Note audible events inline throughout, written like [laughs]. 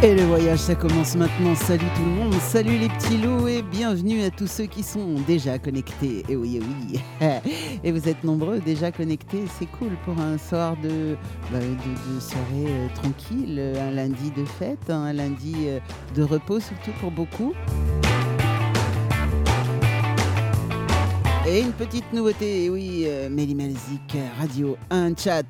Et le voyage, ça commence maintenant. Salut tout le monde, salut les petits loups et bienvenue à tous ceux qui sont déjà connectés. Et oui, oui. [laughs] Et vous êtes nombreux déjà connectés. C'est cool pour un soir de, bah, de, soirée euh, tranquille, un lundi de fête, hein, un lundi euh, de repos surtout pour beaucoup. Et une petite nouveauté, oui, euh, Radio, un chat.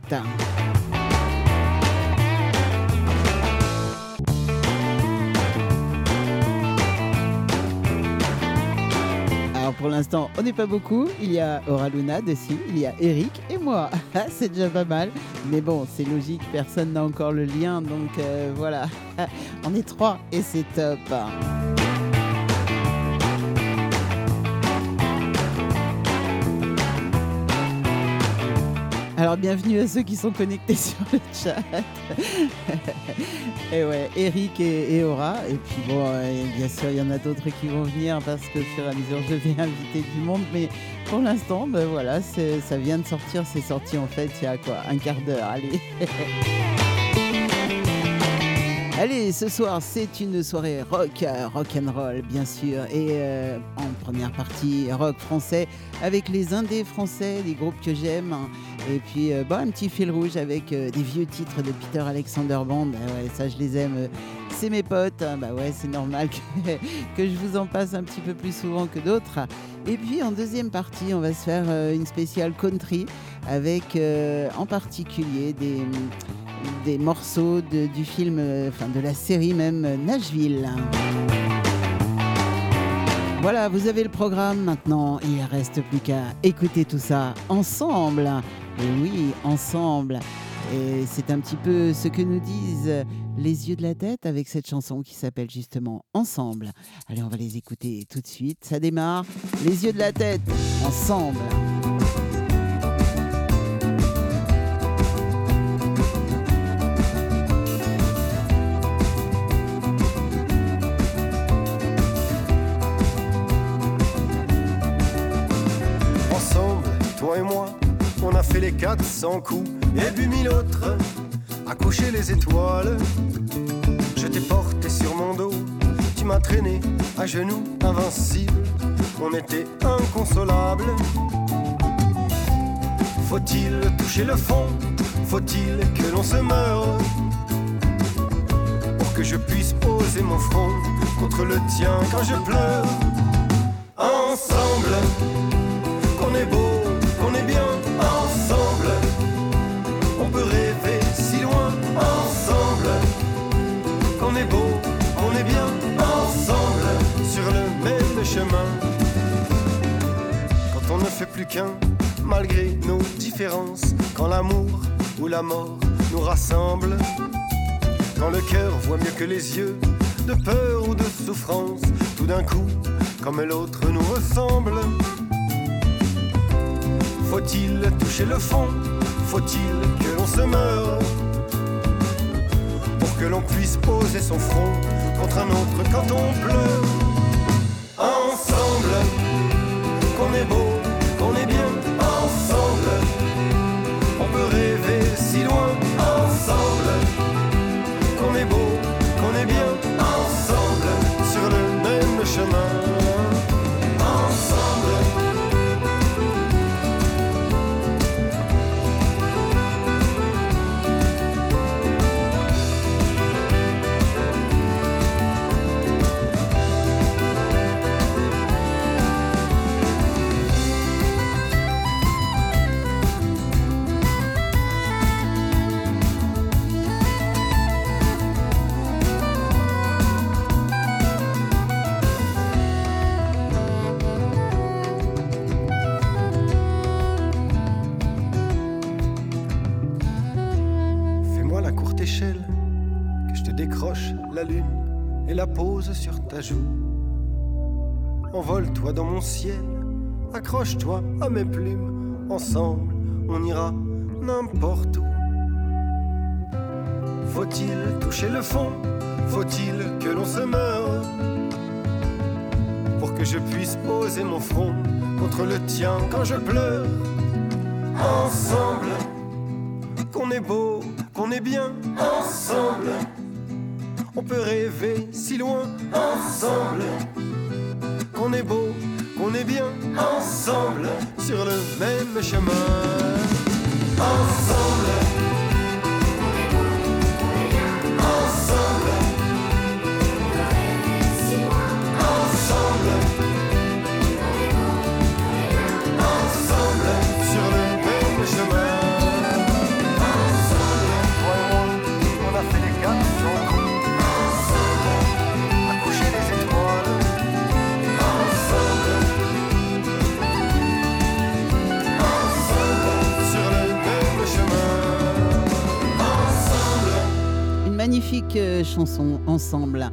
Pour l'instant, on n'est pas beaucoup. Il y a Aura Luna dessus, il y a Eric et moi. [laughs] c'est déjà pas mal. Mais bon, c'est logique, personne n'a encore le lien. Donc euh, voilà, [laughs] on est trois et c'est top. Alors bienvenue à ceux qui sont connectés [laughs] sur le chat. [laughs] et ouais, Eric et, Aura. Et puis bon, bien sûr, il y en a d'autres qui vont venir parce que sur la mesure, je vais [laughs] inviter du monde. Mais pour l'instant, ben voilà, ça vient de sortir. C'est sorti en fait il y a quoi Un quart d'heure. Allez. Allez, ce soir, c'est une soirée rock, rock and roll, bien sûr. Et euh, en première partie, rock français avec les indés français, des groupes que j'aime. Et puis, euh, un petit fil rouge avec euh, des vieux titres de Peter Alexander Band. Ah ouais, ça, je les aime. C'est mes potes. Hein. Bah ouais, c'est normal [laughs] que, que, je vous en passe un petit peu plus souvent que d'autres. Et puis, en deuxième partie, on va se faire une spéciale country avec en particulier des des morceaux du film, euh, enfin de la série même Nashville. Voilà, vous avez le programme maintenant. Il reste plus qu'à écouter tout ça ensemble. Oui, ensemble. Et c'est un petit peu ce que nous disent les yeux de la tête avec cette chanson qui s'appelle justement Ensemble. Allez, on va les écouter tout de suite. Ça démarre. Les yeux de la tête, ensemble. On a fait les 400 coups et bu mille autres, à coucher les étoiles. Je t'ai porté sur mon dos, tu m'as traîné à genoux, invincible. On était inconsolables. Faut-il toucher le fond? Faut-il que l'on se meure? Pour que je puisse poser mon front contre le tien quand je pleure. Ensemble, qu'on est beau Quand on ne fait plus qu'un, malgré nos différences, quand l'amour ou la mort nous rassemble, quand le cœur voit mieux que les yeux, de peur ou de souffrance, tout d'un coup, comme l'autre nous ressemble. Faut-il toucher le fond? Faut-il que l'on se meure? Pour que l'on puisse poser son front contre un autre quand on pleure. Qu'on est beau, qu'on est bien la pose sur ta joue. Envole-toi dans mon ciel, accroche-toi à mes plumes, ensemble on ira n'importe où. Faut-il toucher le fond? Faut-il que l'on se meure? Pour que je puisse poser mon front contre le tien quand je pleure Ensemble, qu'on est beau, qu'on est bien, ensemble. Peut rêver si loin, ensemble. Qu'on est beau, qu'on est bien, ensemble, sur le même chemin. Ensemble. Magnifique euh, chanson ensemble.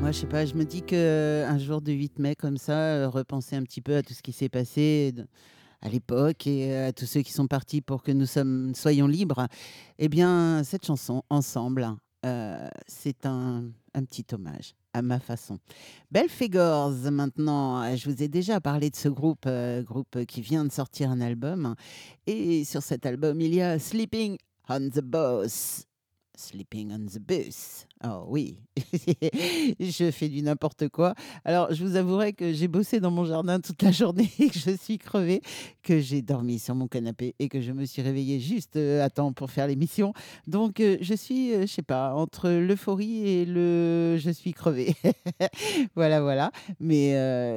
Moi, je sais pas, je me dis que euh, un jour de 8 mai comme ça, euh, repenser un petit peu à tout ce qui s'est passé à l'époque et à tous ceux qui sont partis pour que nous soyons libres. Eh bien, cette chanson ensemble, c'est un, petit hommage à ma façon. Belfegors, maintenant, je vous ai déjà parlé de ce groupe, groupe qui vient de sortir un album. Et sur cet album, il y a Sleeping on the Boss. Sleeping on the bus. Oh oui, [laughs] je fais du n'importe quoi. Alors, je vous avouerai que j'ai bossé dans mon jardin toute la journée [laughs] et que je suis crevée, que j'ai dormi sur mon canapé et que je me suis réveillée juste euh, à temps pour faire l'émission. Donc, euh, je suis, euh, je sais pas, entre l'euphorie et le je suis crevée. [laughs] voilà, voilà. Mais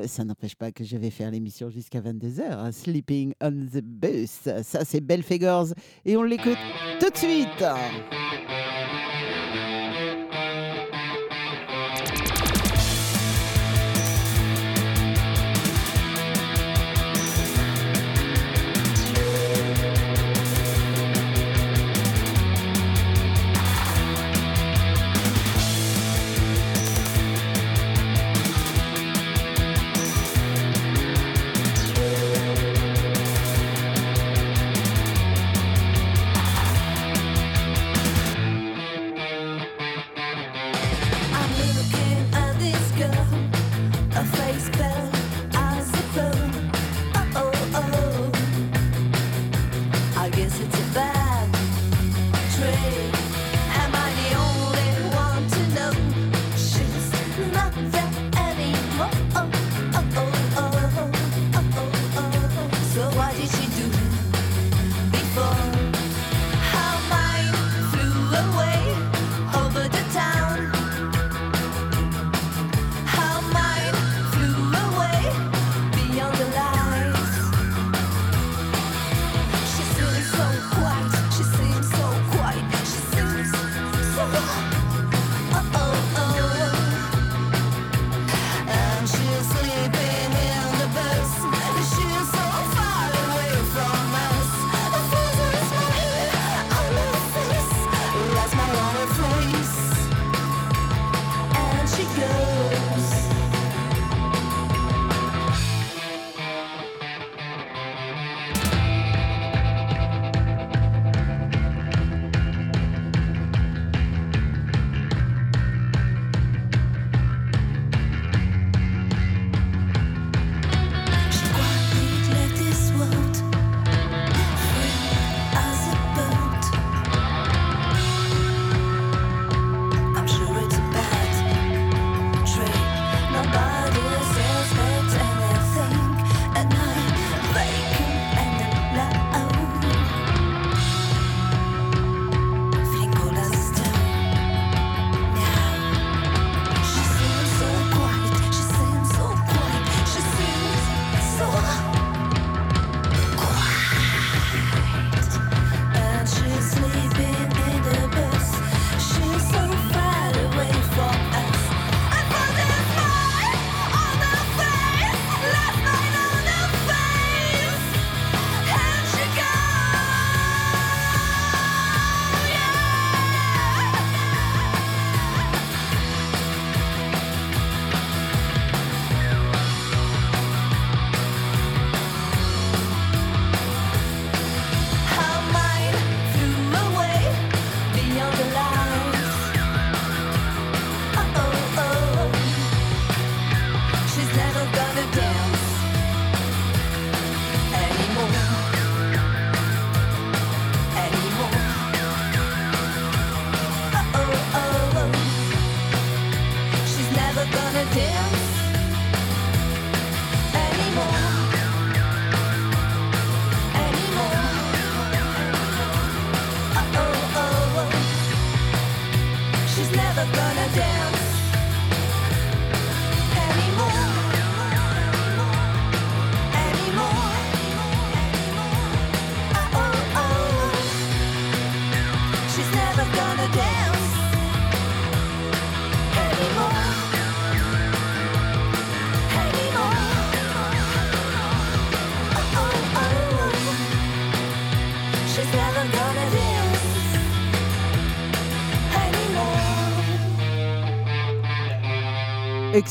ça n'empêche pas que je vais faire l'émission jusqu'à 22h. Sleeping on the bus. Ça, c'est Belfegors et on l'écoute tout de suite.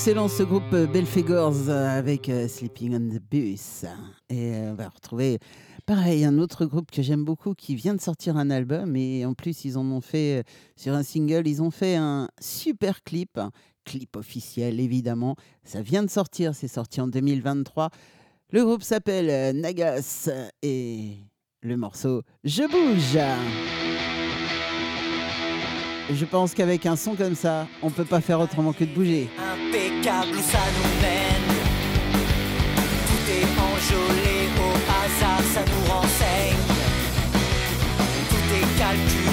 Excellent ce groupe euh, Belfegors euh, avec euh, Sleeping on the Bus. Et on va retrouver pareil un autre groupe que j'aime beaucoup qui vient de sortir un album et en plus ils en ont fait sur un single, ils ont fait un super clip, clip officiel évidemment. Ça vient de sortir, c'est sorti en 2023. Le groupe s'appelle Nagas et le morceau Je bouge. Je pense qu'avec un son comme ça, on peut pas faire autrement que de bouger. Impeccable où ça nous mène. Tout est enjolé au hasard, ça nous renseigne. Tout est calculé,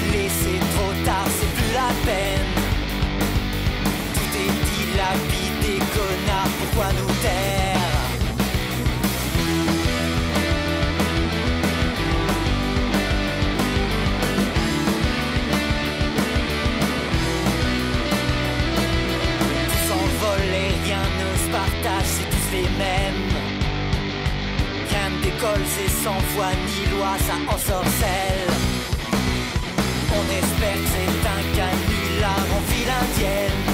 c'est sans foi ni loi, ça en sorcelle. On espère que c'est un canular en file indienne.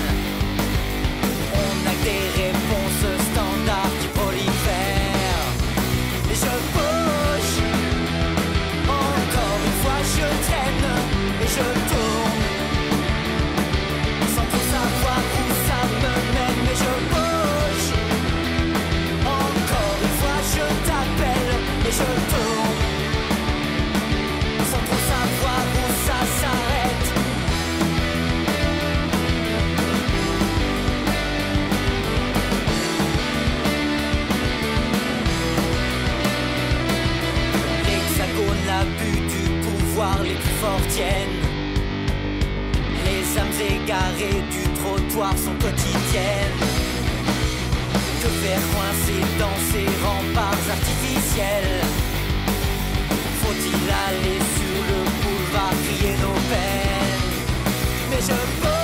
Les âmes égarées du trottoir sont quotidiennes. Que faire coincer dans ces remparts artificiels? Faut-il aller sur le boulevard crier nos peines? Mais je bouge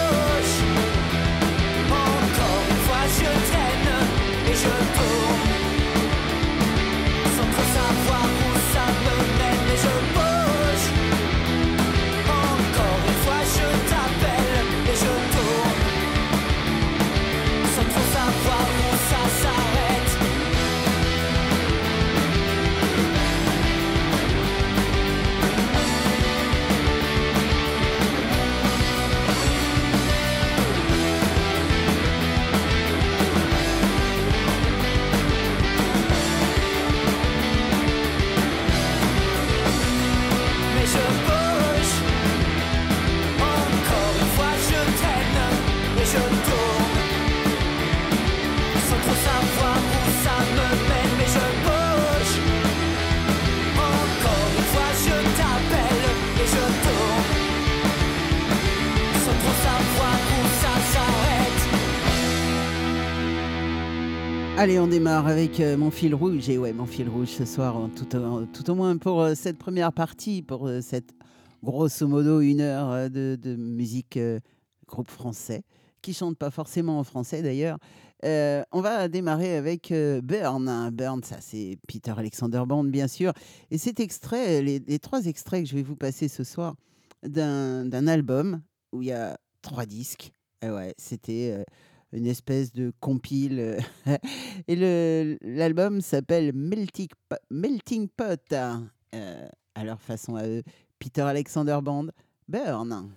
Allez, on démarre avec euh, mon fil rouge. Et ouais, mon fil rouge ce soir, tout, au- tout moins pour euh, cette première partie, pour euh, cette grosso modo une heure de, musique groupe français, qui chante pas forcément en français d'ailleurs. On va démarrer avec Burn. Burn, ça c'est Peter Alexander Band, bien sûr. Et cet extrait, les, les trois extraits que je vais vous passer ce soir, d'un album où il y a trois disques. Et ouais, c'était une espèce de compile. euh, [laughs] Et l'album s'appelle Melting, Melting Pot. euh, à leur façon à eux. Peter Alexander Band, Burn.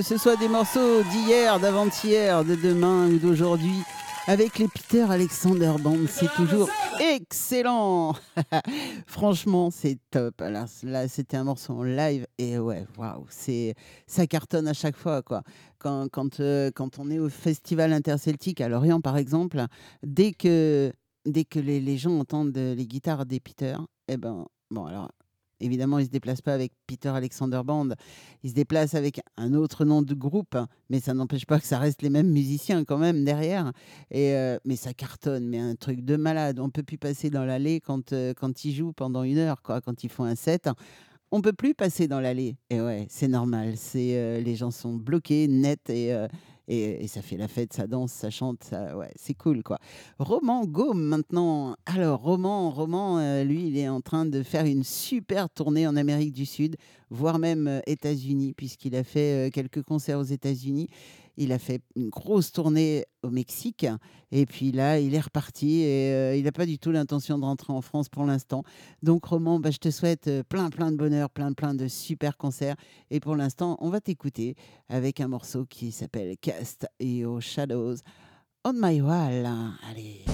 Que ce soit des morceaux d'hier, d'avant-hier, de demain ou d'aujourd'hui, avec les Peter Alexander Band, c'est toujours excellent. [laughs] Franchement, c'est top. Alors là, c'était un morceau en live et ouais, waouh, c'est ça cartonne à chaque fois quoi. Quand quand euh, quand on est au festival interceltique à Lorient par exemple, dès que dès que les, les gens entendent les guitares des Peter, eh ben bon alors Évidemment, il ne se déplace pas avec Peter Alexander Band, il se déplace avec un autre nom de groupe, mais ça n'empêche pas que ça reste les mêmes musiciens quand même derrière. Et euh, mais ça cartonne, mais un truc de malade. On peut plus passer dans l'allée quand, euh, quand ils jouent pendant une heure, quoi, quand ils font un set. On peut plus passer dans l'allée. Et ouais, c'est normal. C'est euh, les gens sont bloqués, net et et, ça fait la fête, ça danse, ça chante, ouais, c'est cool quoi. Roman Gaume maintenant. Alors Roman, Roman, euh, lui, il est en train de faire une super tournée en Amérique du Sud, voire même euh, États-Unis, puisqu'il a fait euh, quelques concerts aux États-Unis. Il a fait une grosse tournée au Mexique et puis là, il est reparti et euh, il n'a pas du tout l'intention de rentrer en France pour l'instant. Donc Roman, bah, je te souhaite euh, plein plein de bonheur, plein plein de super concerts et pour l'instant, on va t'écouter avec un morceau qui s'appelle Cast Your Shadows on My Wall. Allez.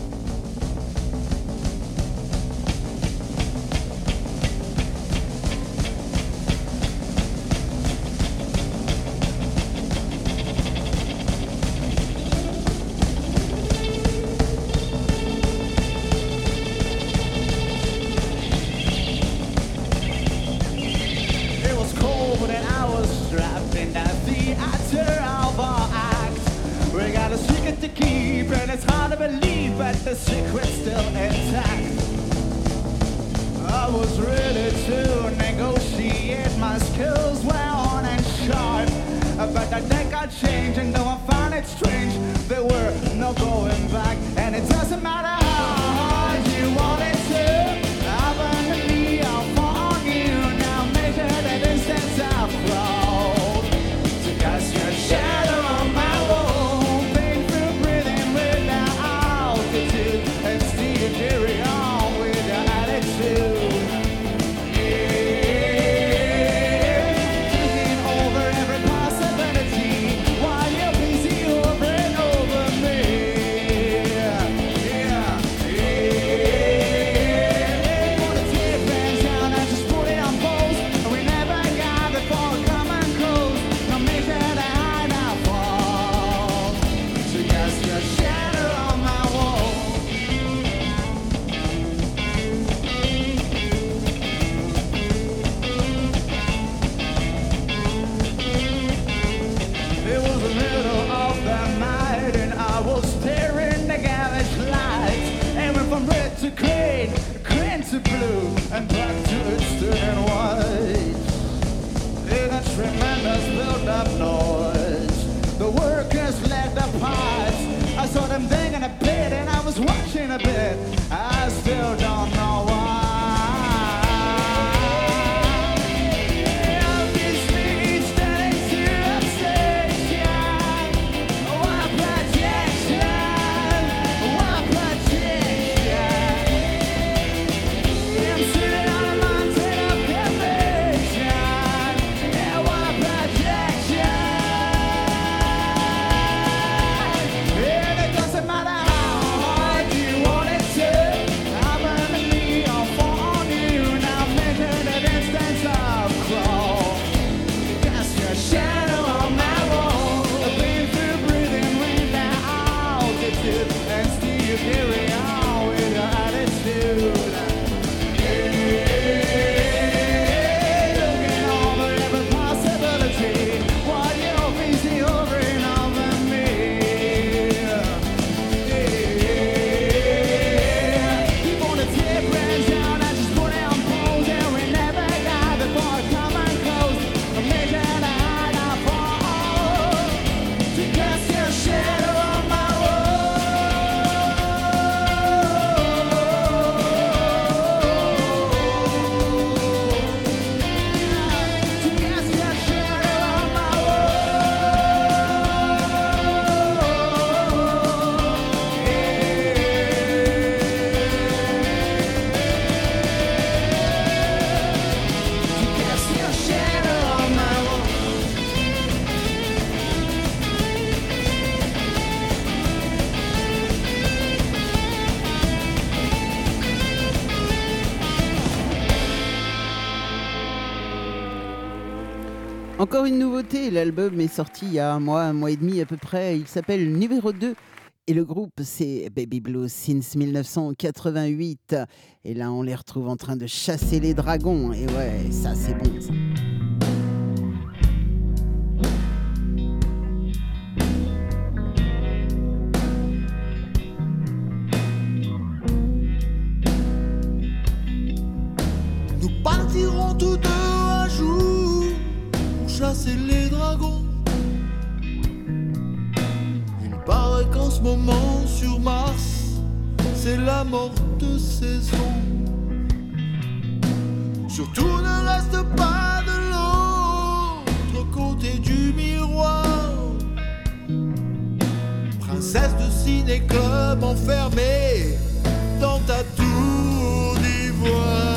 Encore une nouveauté, l'album est sorti il y a un mois, un mois et demi à peu près. Il s'appelle Numéro 2 et le groupe c'est Baby Blues since 1988. Et là on les retrouve en train de chasser les dragons. Et ouais, ça c'est bon. Nous partirons tous deux chasser les dragons. Il paraît qu'en ce moment sur Mars, c'est la morte saison. Surtout ne reste pas de l'autre côté du miroir. Princesse de ciné-club enfermée dans ta tour d'ivoire.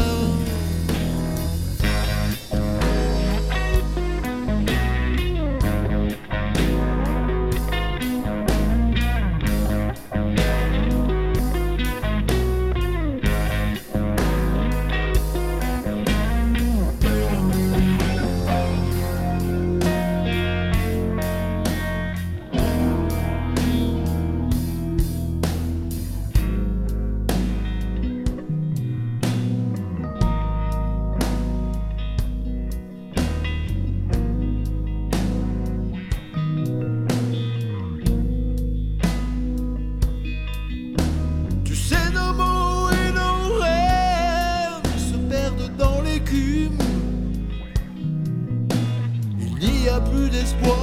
A plus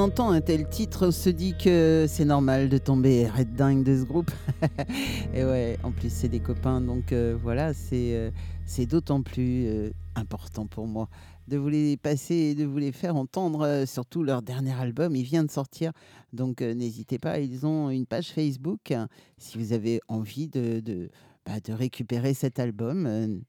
entend un tel titre, on se dit que c'est normal de tomber red dingue de ce groupe. [laughs] Et ouais, en plus c'est des copains, donc euh, voilà, c'est euh, c'est d'autant plus euh, important pour moi de vous les passer et de vous les faire entendre, surtout leur dernier album, il vient de sortir, donc n'hésitez pas, ils ont une page Facebook, hein, si vous avez envie de, de, bah, récupérer cet album,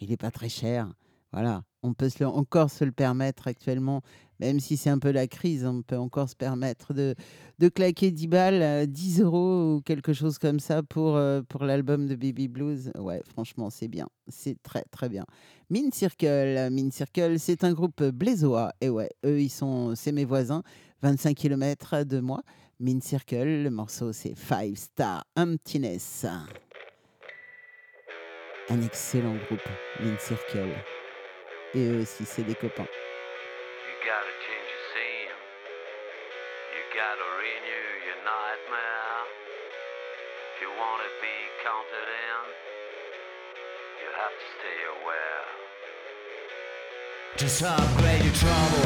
il n'est pas très cher, voilà, on peut encore se le permettre actuellement, même si c'est un peu la crise, on peut encore se permettre de, de claquer 10 balles, euh, 10 euros ou quelque chose comme ça pour, euh, pour l'album de Baby Blues. Ouais, franchement, c'est bien. C'est très, très bien. Mean Circle, Mean Circle, c'est un groupe blésois. Et ouais, eux, ils sont, c'est mes voisins, 25 km de moi. Mean Circle, le morceau, c'est Five Star Emptiness. Un excellent groupe, Mean Circle. Et eux aussi, c'est des copains. Just upgrade your trouble.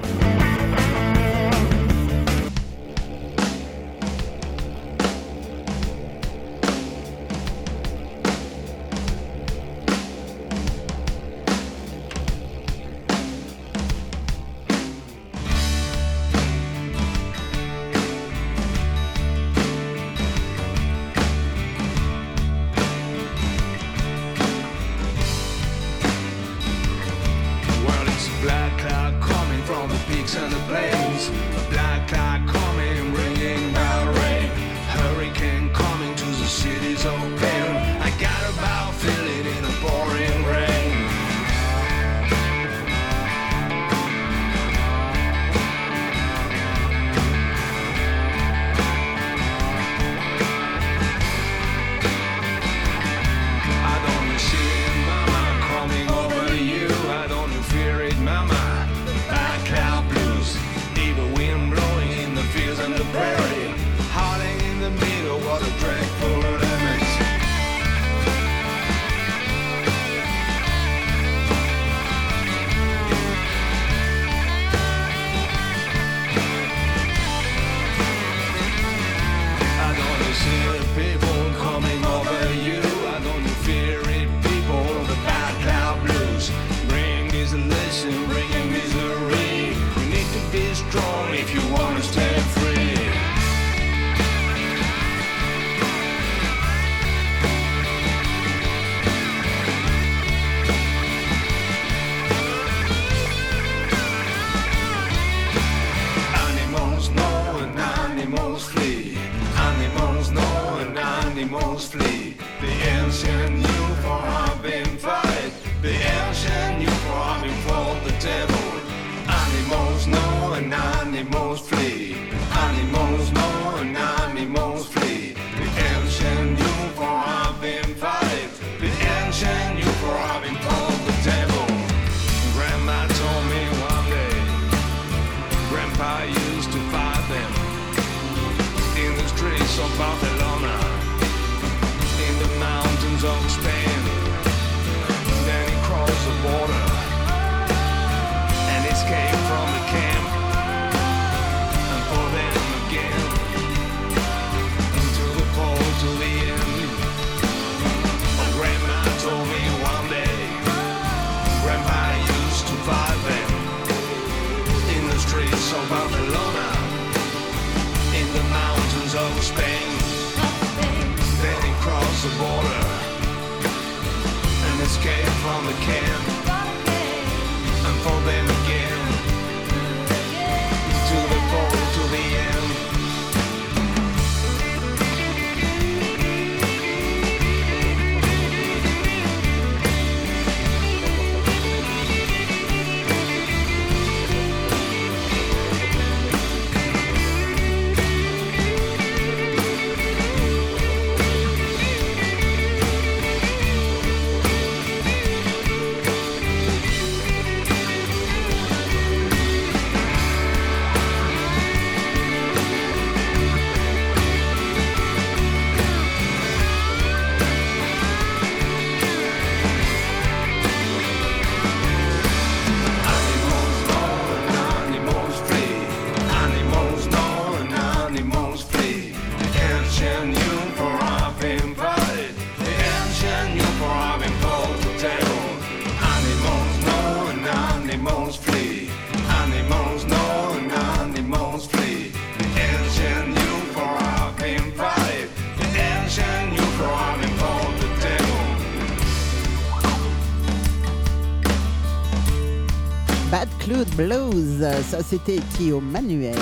ça c'était Trio Manuel.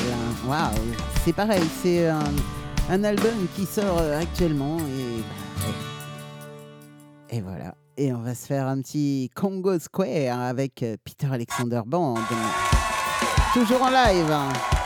Waouh, c'est pareil, c'est un, un, album qui sort euh, actuellement et, bah, et voilà. Et on va se faire un petit Congo Square avec euh, Peter Alexander Band, toujours en live. Hein.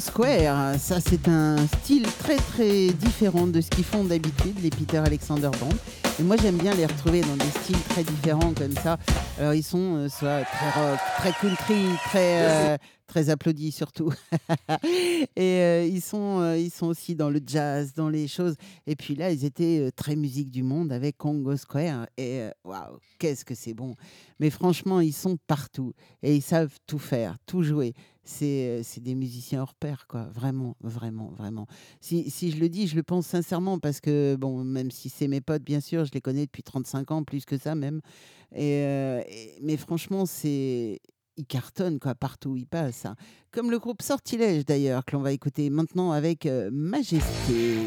Square, ça c'est un style très très différent de ce qu'ils font d'habitude, les Peter Alexander Band. Et moi j'aime bien les retrouver dans des styles très différents comme ça. Alors ils sont euh, soit très rock, très country, très euh, très applaudis surtout. [laughs] et euh, ils sont euh, ils sont aussi dans le jazz, dans les choses. Et puis là ils étaient très musique du monde avec Congo Square. Et waouh, qu'est-ce que c'est bon. Mais franchement ils sont partout et ils savent tout faire, tout jouer. C'est euh, c'est des musiciens hors pair, quoi. Vraiment, vraiment, vraiment. Si, si je le dis, je le pense sincèrement parce que, bon, même si c'est mes potes, bien sûr, je les connais depuis 35 ans, plus que ça même. Et, euh, mais franchement, c'est. Ils cartonnent, quoi, partout où ils passent. hein. Comme le groupe Sortilège, d'ailleurs, que l'on va écouter maintenant avec euh, Majesté.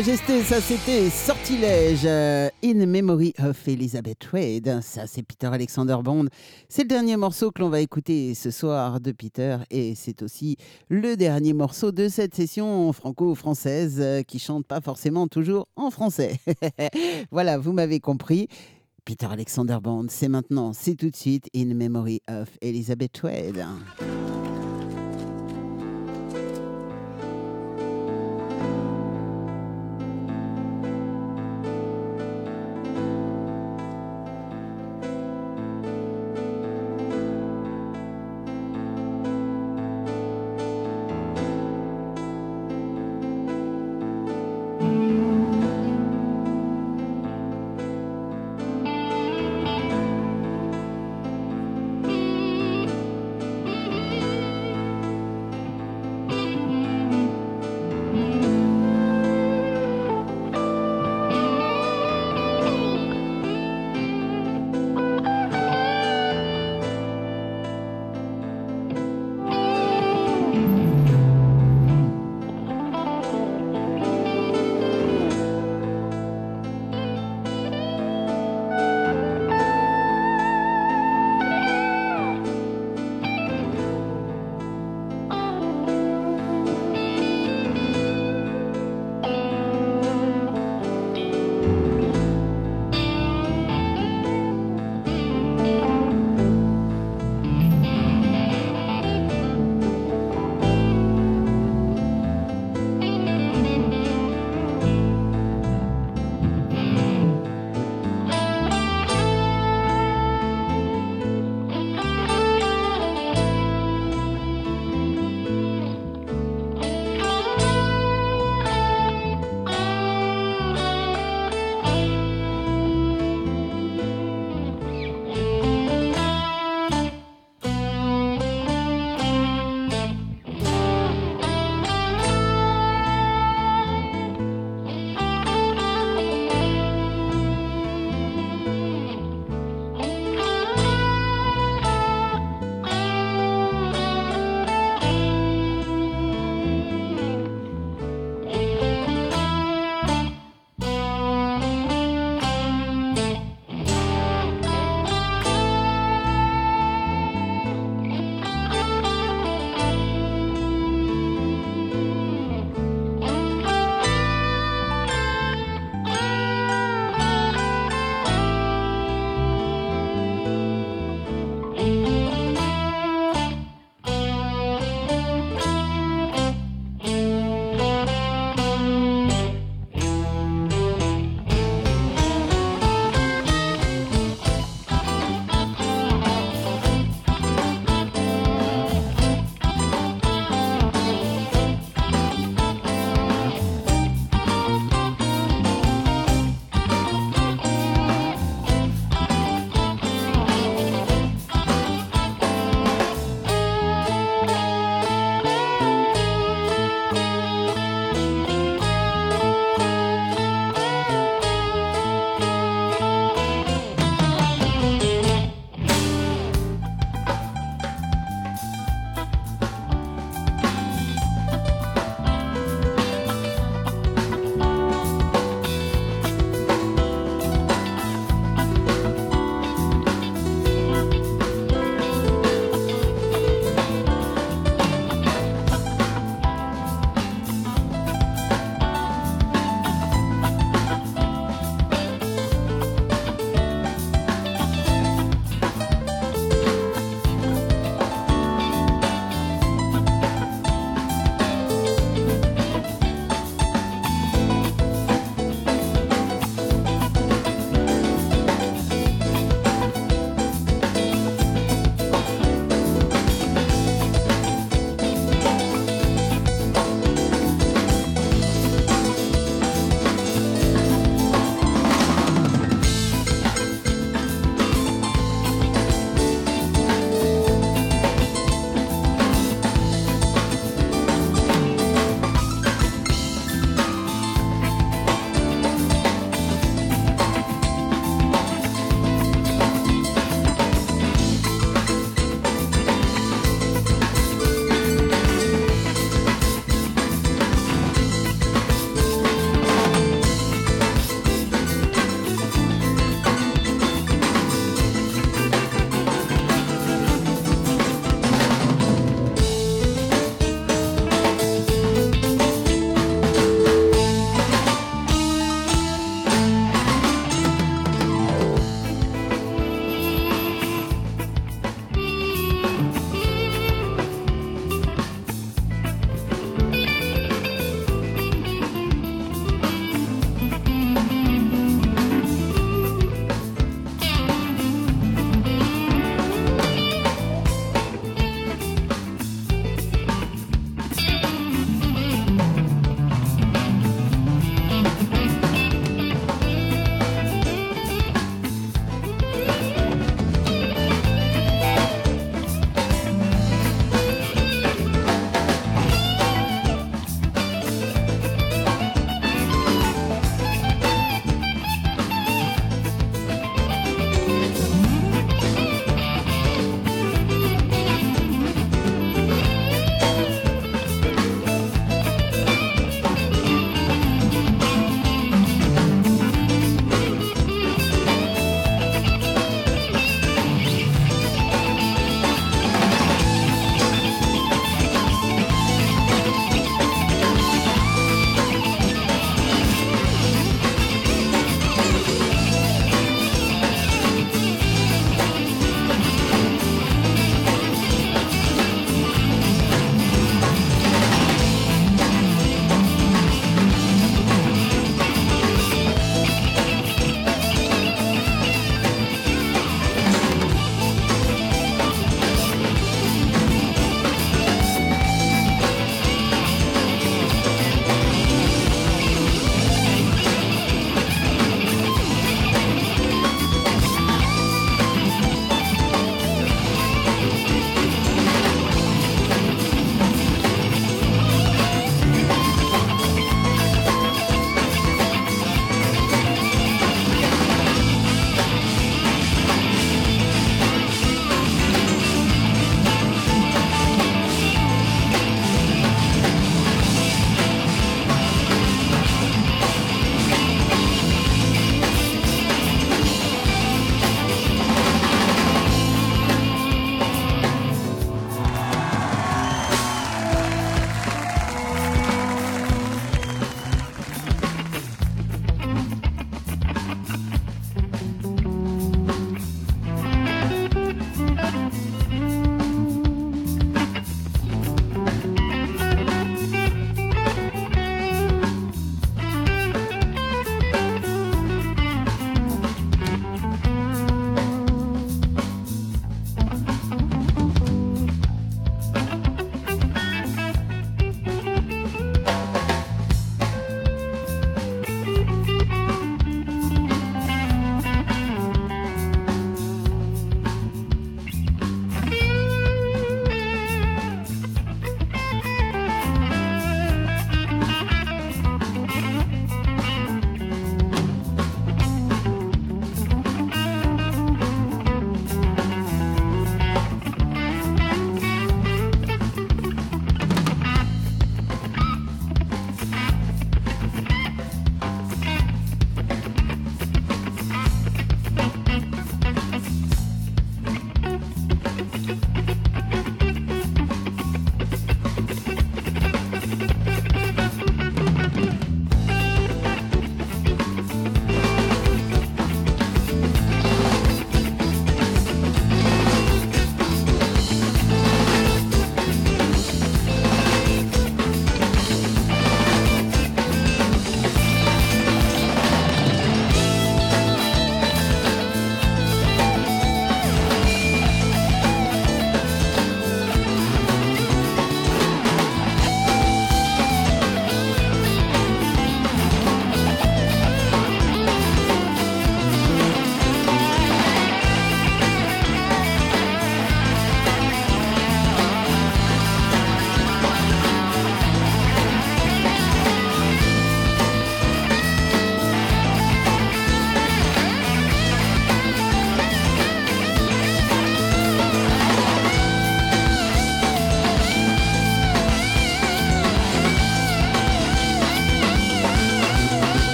Majesté, ça c'était Sortilège, euh, In Memory of Elizabeth Wade. Ça c'est Peter Alexander Bond. C'est le dernier morceau que l'on va écouter ce soir de Peter et c'est aussi le dernier morceau de cette session franco-française euh, qui chante pas forcément toujours en français. [laughs] voilà, vous m'avez compris. Peter Alexander Bond, c'est maintenant, c'est tout de suite In Memory of Elizabeth Wade.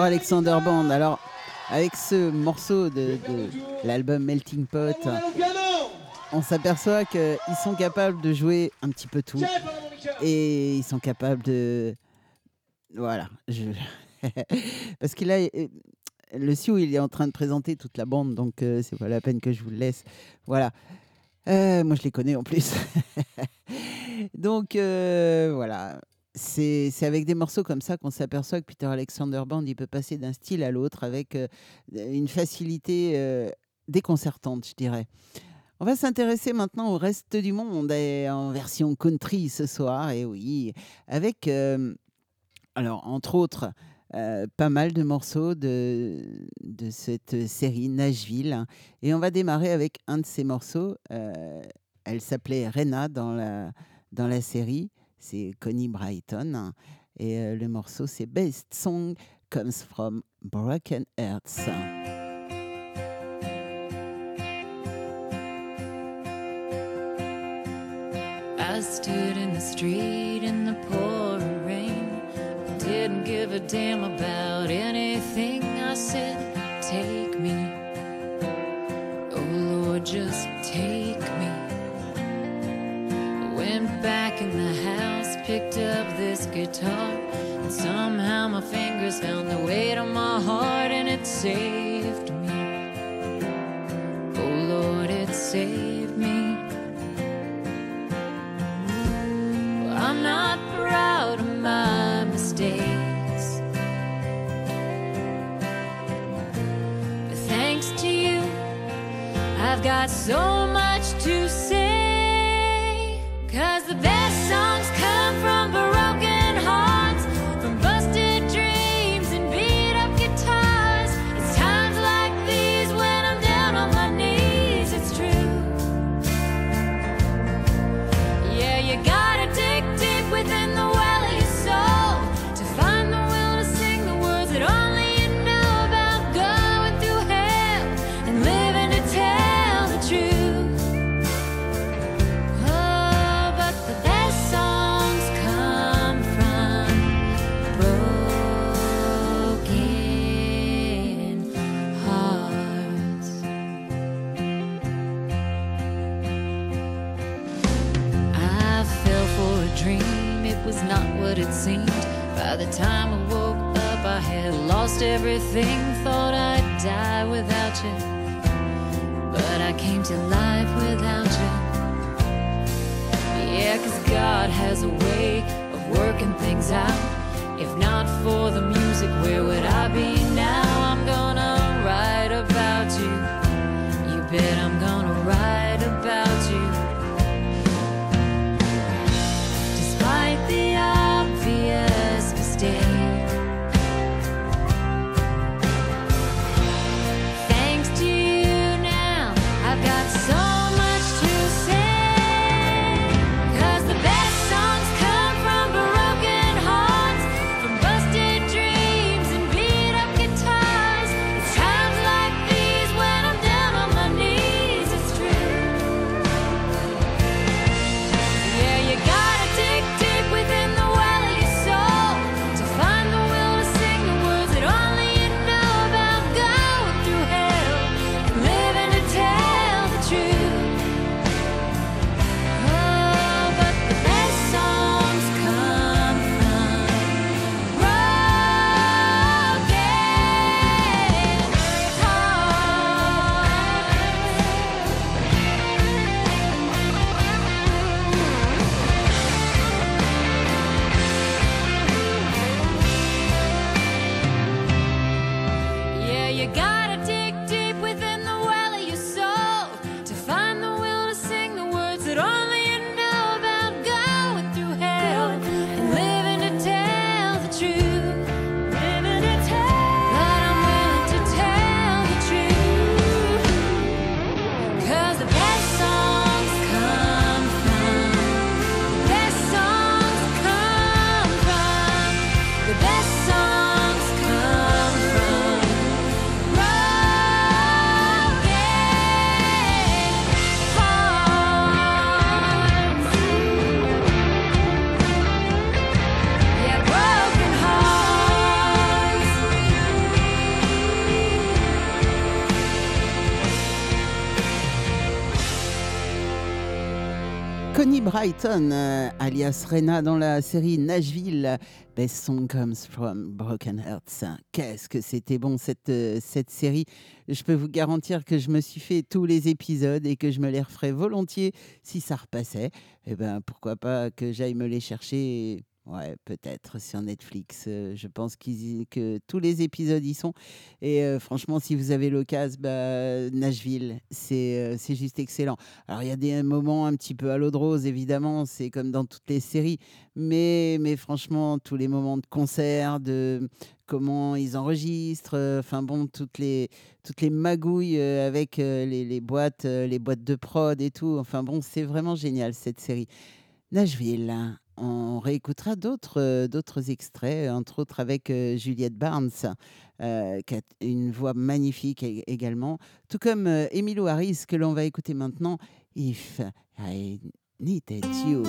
Alexander Band. Alors, avec ce morceau de, l'album Melting Pot, on s'aperçoit qu'ils sont capables de jouer un petit peu tout. Et ils sont capables de. Voilà. Je... [laughs] Parce qu'il a. Le Sioux, il est en train de présenter toute la bande, donc euh, c'est pas la peine que je vous le laisse. Voilà. Euh, moi, je les connais en plus. [laughs] donc, euh, voilà. C'est avec des morceaux comme ça qu'on s'aperçoit que Peter Alexander Band, il peut passer d'un style à l'autre avec euh, une facilité euh, déconcertante, je dirais. On va s'intéresser maintenant au reste du monde et en version country ce soir, et oui, avec, euh, alors entre autres, pas mal de morceaux de, de cette série Nashville. hein. Et on va démarrer avec un de ces morceaux. elle s'appelait Rena dans la, dans la série. C'est Connie Brighton. Et euh, le morceau, c'est Best Song Comes from Broken Hearts. I stood in the street in the pouring rain. Didn't give a damn about anything. I said, Take me. Oh Lord, just Went back in the house, picked up this guitar. And somehow my fingers found the way to my heart and it saved me. Oh Lord, it saved me. I'm not proud of my mistakes. But thanks to you, I've got so much. Cause the time I woke up, I had lost everything. Thought I'd die without you, but I came to life without you. Yeah, cause God has a way of working things out. If not for the music, where would I be now? I'm gonna write about you. You bet I'm gonna write Brighton, euh, alias Rena dans la série Nashville. Best Song Comes from Broken Hearts. Qu'est-ce que c'était bon cette, euh, cette série. Je peux vous garantir que je me suis fait tous les épisodes et que je me les referais volontiers si ça repassait. Et ben pourquoi pas que j'aille me les chercher. Ouais, peut-être sur Netflix. je pense qu'ils que tous les épisodes y sont. Et franchement, si vous avez l'occasion, bah, Nashville, c'est c'est juste excellent. Alors, il y a des moments un petit peu à l'eau de rose, évidemment, c'est comme dans toutes les séries. Mais, mais franchement, tous les moments de concert, de comment ils enregistrent, enfin bon, toutes les, toutes les magouilles avec les, les boîtes, les boîtes de prod et tout. Enfin bon, c'est vraiment génial cette série. Nashville. On réécoutera d'autres euh, d'autres extraits, entre autres avec euh, Juliette Barnes, euh, qui a une voix magnifique ég- également, tout comme Emilio Harris, que l'on va écouter maintenant, If I Needed You.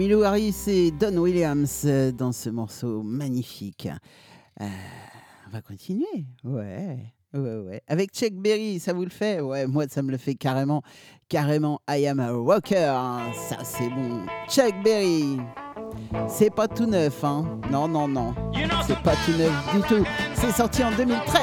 Emilio Harris et Don Williams dans ce morceau magnifique. Euh, on va continuer. Ouais. Ouais, ouais. Avec Chuck Berry, ça vous le fait? Ouais, moi, ça me le fait carrément. Carrément, I am a rocker. Ça, c'est bon. Chuck Berry. C'est pas tout neuf, hein. Non, non, non. C'est pas tout neuf du tout. C'est sorti en 2013.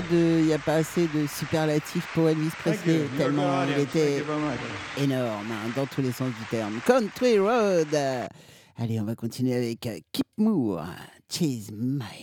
de, il y a pas assez de superlatifs pour Elvis Presley tellement il était énorme hein, dans tous les sens du terme. Country Road. Allez, on va continuer avec euh, Keep Moore, Chase My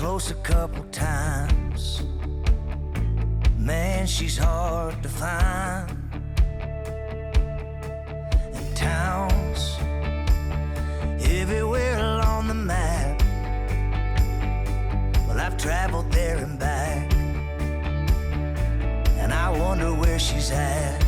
close a couple times. Man, she's hard to find. And towns everywhere along the map. Well, I've traveled there and back. And I wonder where she's at.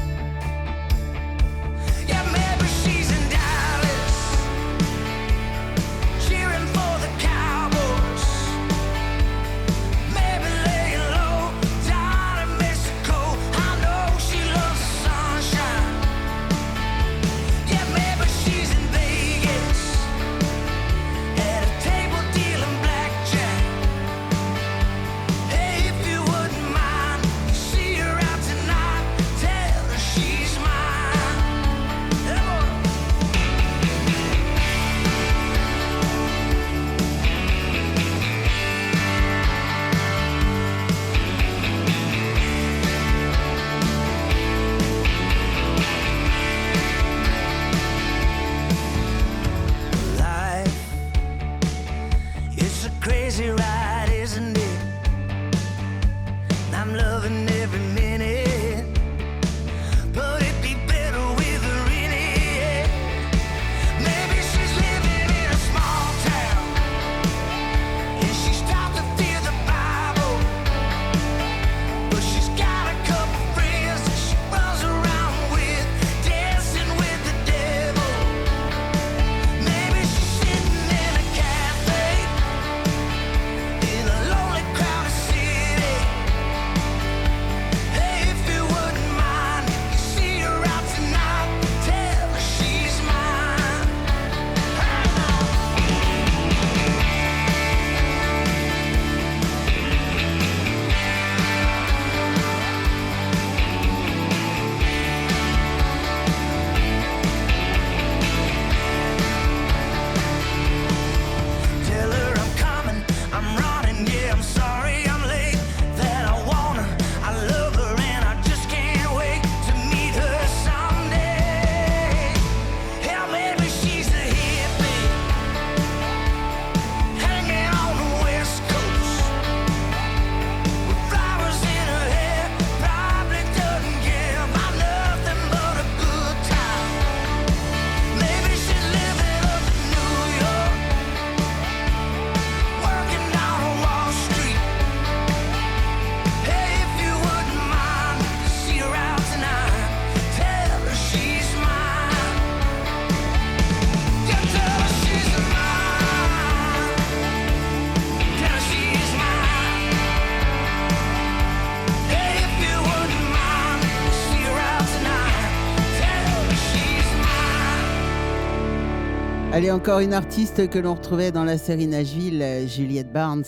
Allez, encore une artiste que l'on retrouvait dans la série Nashville, euh, Juliette Barnes,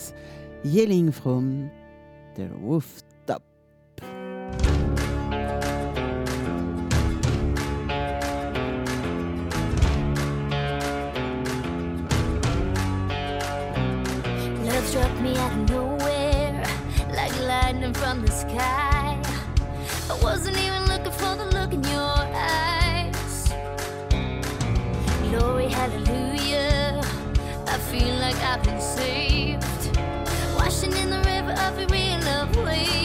Yelling from the Roof I've been saved. Washing in the river of your real love, please.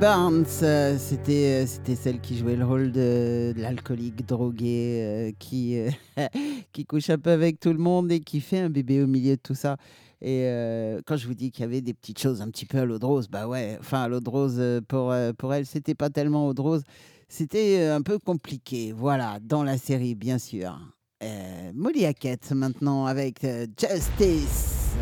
Barnes, euh, c'était euh, c'était celle qui jouait le rôle de, l'alcoolique drogué euh, qui [laughs] qui couche un peu avec tout le monde et qui fait un bébé au milieu de tout ça. Et quand je vous dis qu'il y avait des petites choses un petit peu à l'eau de rose, bah ouais, enfin à l'eau de rose pour pour elle, c'était pas tellement eau de rose, c'était un peu compliqué. Voilà, dans la série bien sûr. Molly Hackett maintenant avec Justice.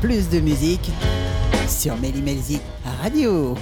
plus de musique sur Mélimelzik Radio.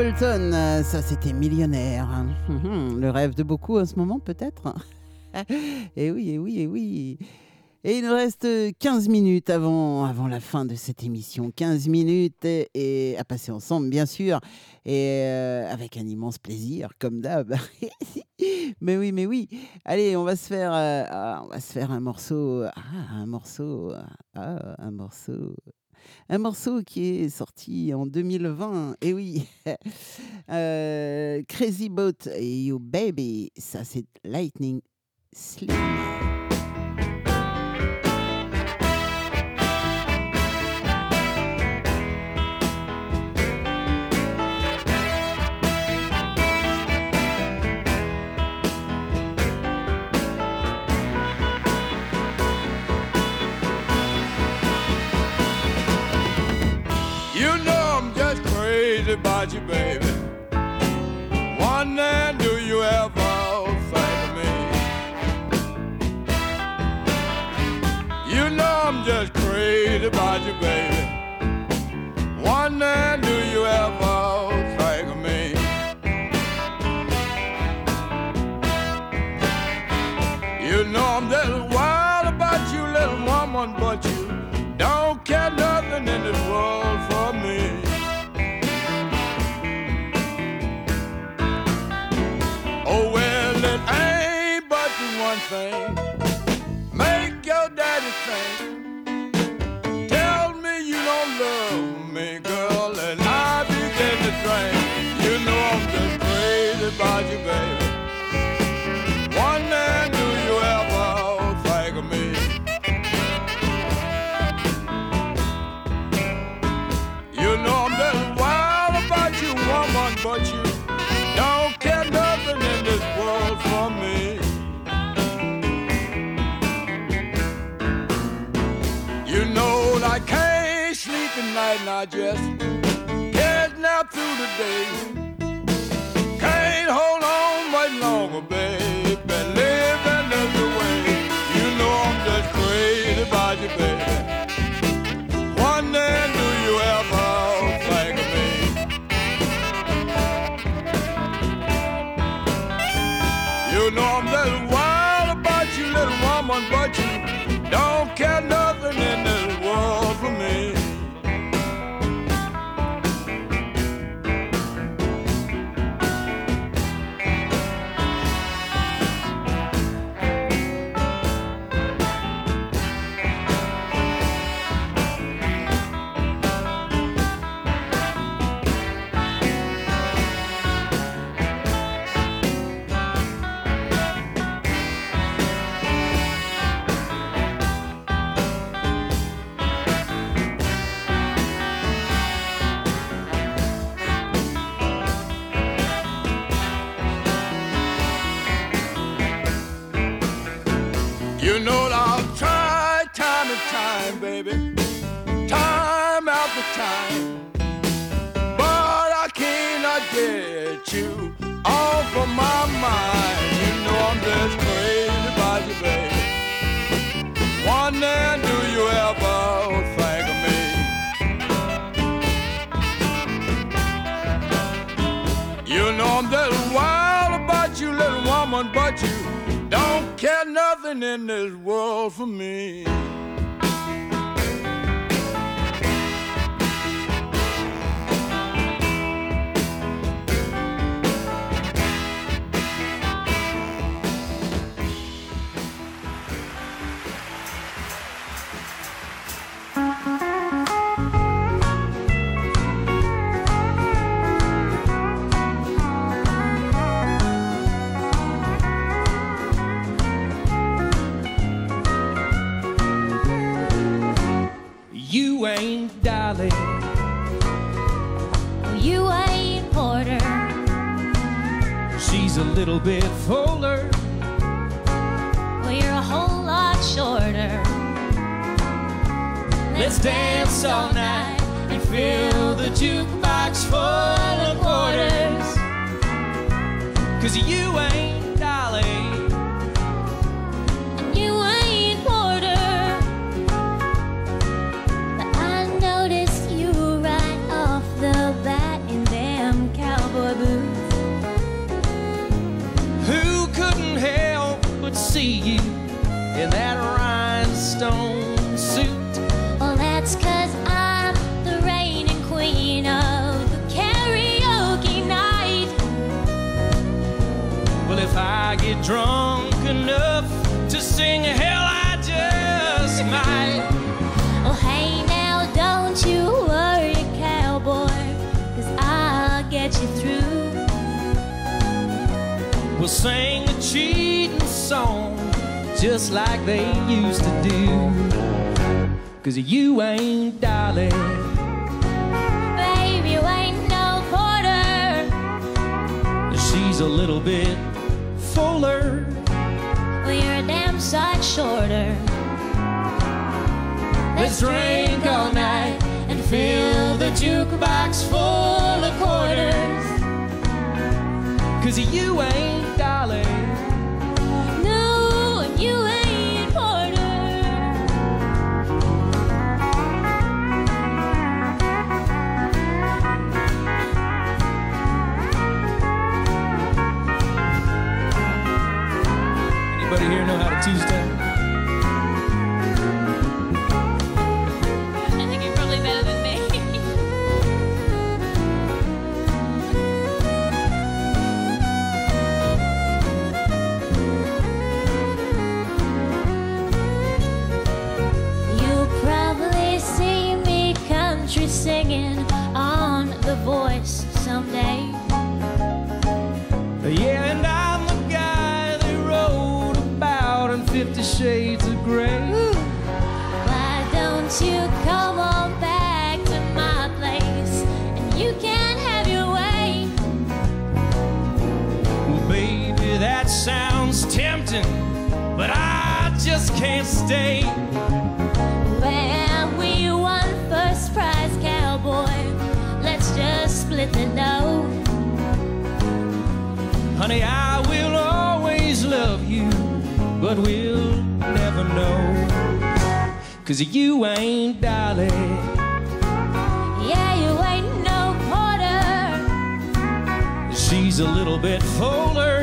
Appleton, euh, ça c'était millionnaire. Mhm, le rêve de beaucoup en ce moment peut-être. [laughs] et eh oui, et oui, et oui. Et il nous reste 15 minutes avant, avant la fin de cette émission. 15 minutes et, à passer ensemble, bien sûr. Et euh, avec un immense plaisir, comme d'hab. [laughs] mais oui, mais oui. Allez, on va se faire, euh, ah, on va se faire un morceau. Ah, un morceau. Ah, un morceau un morceau qui est sorti en 2020, et eh oui, [laughs] euh, Crazy Boat, You Baby, ça c'est Lightning Sleep. I just can't nap through the day. Can't hold on much longer, baby. You know that I'll try time and time, baby, time after time, but I cannot get you off of my mind. You know I'm just crazy about you, baby. One Wondering, do you ever care nothing in this world for me. Dolly. You ain't Porter. She's a little bit fuller. Well, you're a whole lot shorter. Let's dance all night and fill the jukebox full of quarters. Cause you ain't see you in that rhinestone suit? Well, that's cause I'm the reigning queen of the karaoke night. Well, if I get drunk enough to sing, hell, I just might. Oh, hey, now don't you worry, cowboy, cause I'll get you through. We'll sing a cheating song just like they used to do. Cause you ain't Dolly. Baby, you ain't no porter. She's a little bit fuller. Well, you're a damn sight shorter. Let's drink all night and fill the jukebox full of quarters. Cause you ain't Dolly. Tuesday. that sounds tempting, but I just can't stay. Well, we won first prize, cowboy. Let's just split the dough. Honey, I will always love you, but we'll never know. Cause you ain't Dolly. Yeah, you ain't no porter. She's a little bit fuller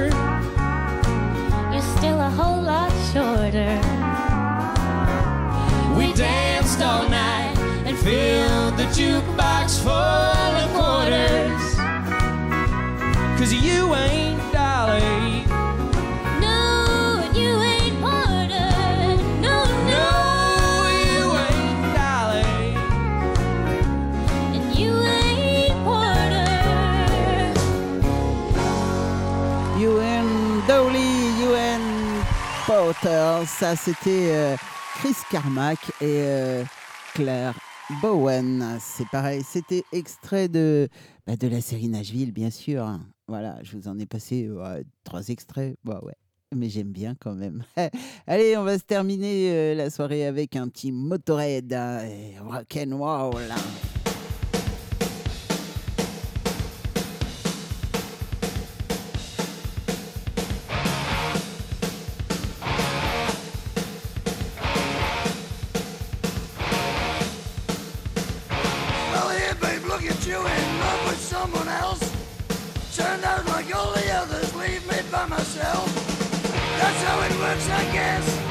still a whole lot shorter. We danced all night and filled the jukebox full of quarters. Cause you ain't Dolly. Ça, c'était euh, Chris Carmack et euh, Claire Bowen. C'est pareil, c'était extrait de, bah, de la série Nashville, bien sûr. Hein. Voilà, je vous en ai passé trois extraits. Bah, ouais. Mais j'aime bien quand même. [laughs] Allez, on va se terminer euh, la soirée avec un petit motorhead hein, rock'n'roll. turned out like all the others, leave me by myself. That's how it works, I guess.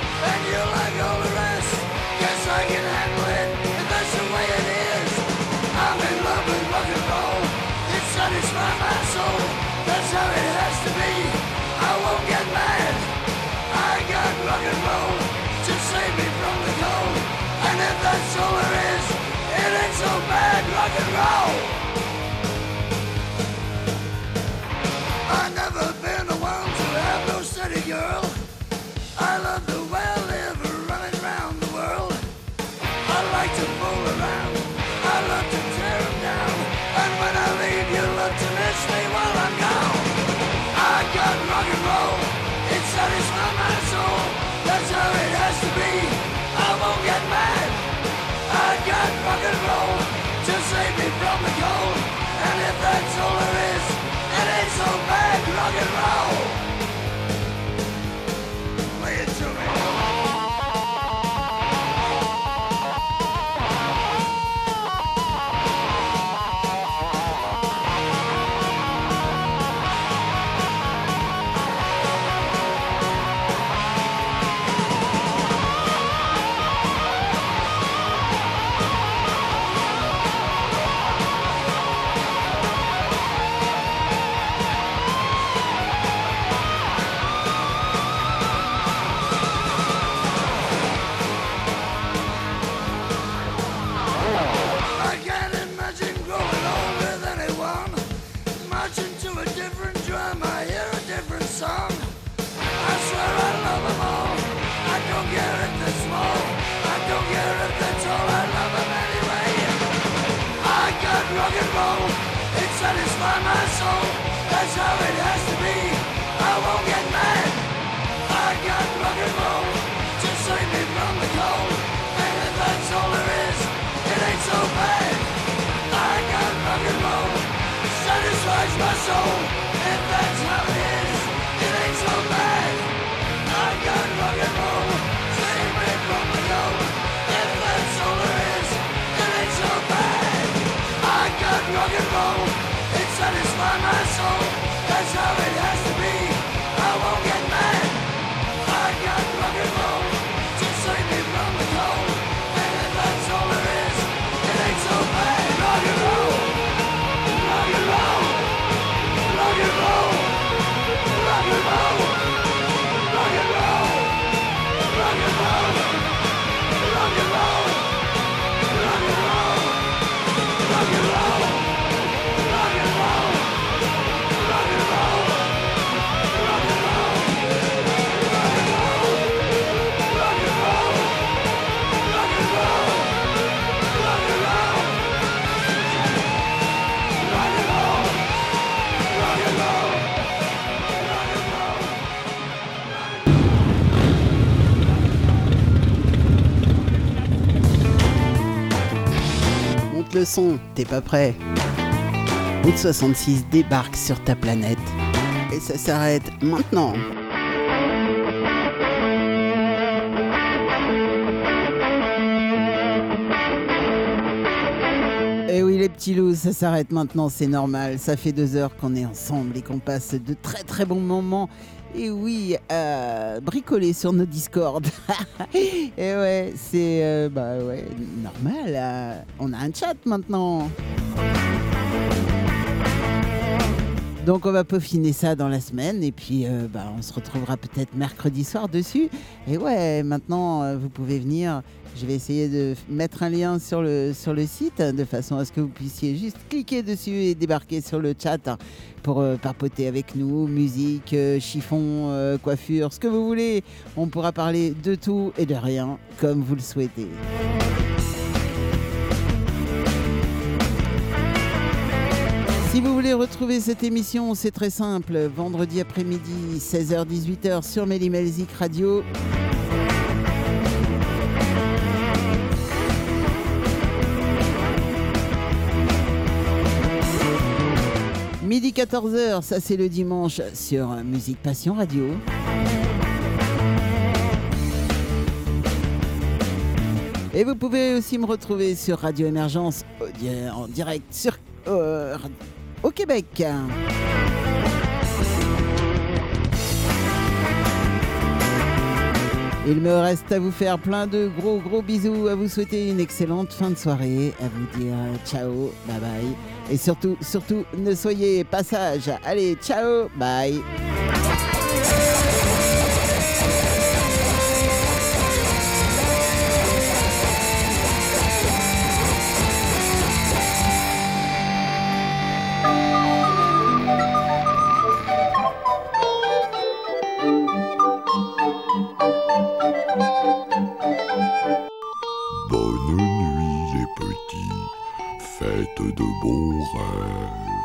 so le son, t'es pas prêt Route 66 débarque sur ta planète. Et ça s'arrête maintenant. Ça s'arrête maintenant, c'est normal. Ça fait deux heures qu'on est ensemble et qu'on passe de très très bons moments. Et oui, euh, bricoler sur nos Discord. [laughs] et ouais, c'est euh, bah ouais, normal. euh, on a un chat maintenant. Donc on va peaufiner ça dans la semaine et puis euh, bah, on se retrouvera peut-être mercredi soir dessus. Et ouais, maintenant euh, vous pouvez venir. Je vais essayer de mettre un lien sur le, sur le site de façon à ce que vous puissiez juste cliquer dessus et débarquer sur le chat hein, pour euh, papoter avec nous, musique, euh, chiffon, coiffure, ce que vous voulez. On pourra parler de tout et de rien comme vous le souhaitez. Si vous voulez retrouver cette émission, c'est très simple. Vendredi après-midi, 16h-18h sur Mélimelzik Radio. Midi 14h, ça c'est le dimanche sur Musique Passion Radio. Et vous pouvez aussi me retrouver sur Radio Émergence di- en direct sur, euh, au Québec. Il me reste à vous faire plein de gros gros bisous, à vous souhaiter une excellente fin de soirée, à vous dire ciao, bye bye. Et surtout, surtout, ne soyez pas sages. Allez, ciao, bye. De bons rêves.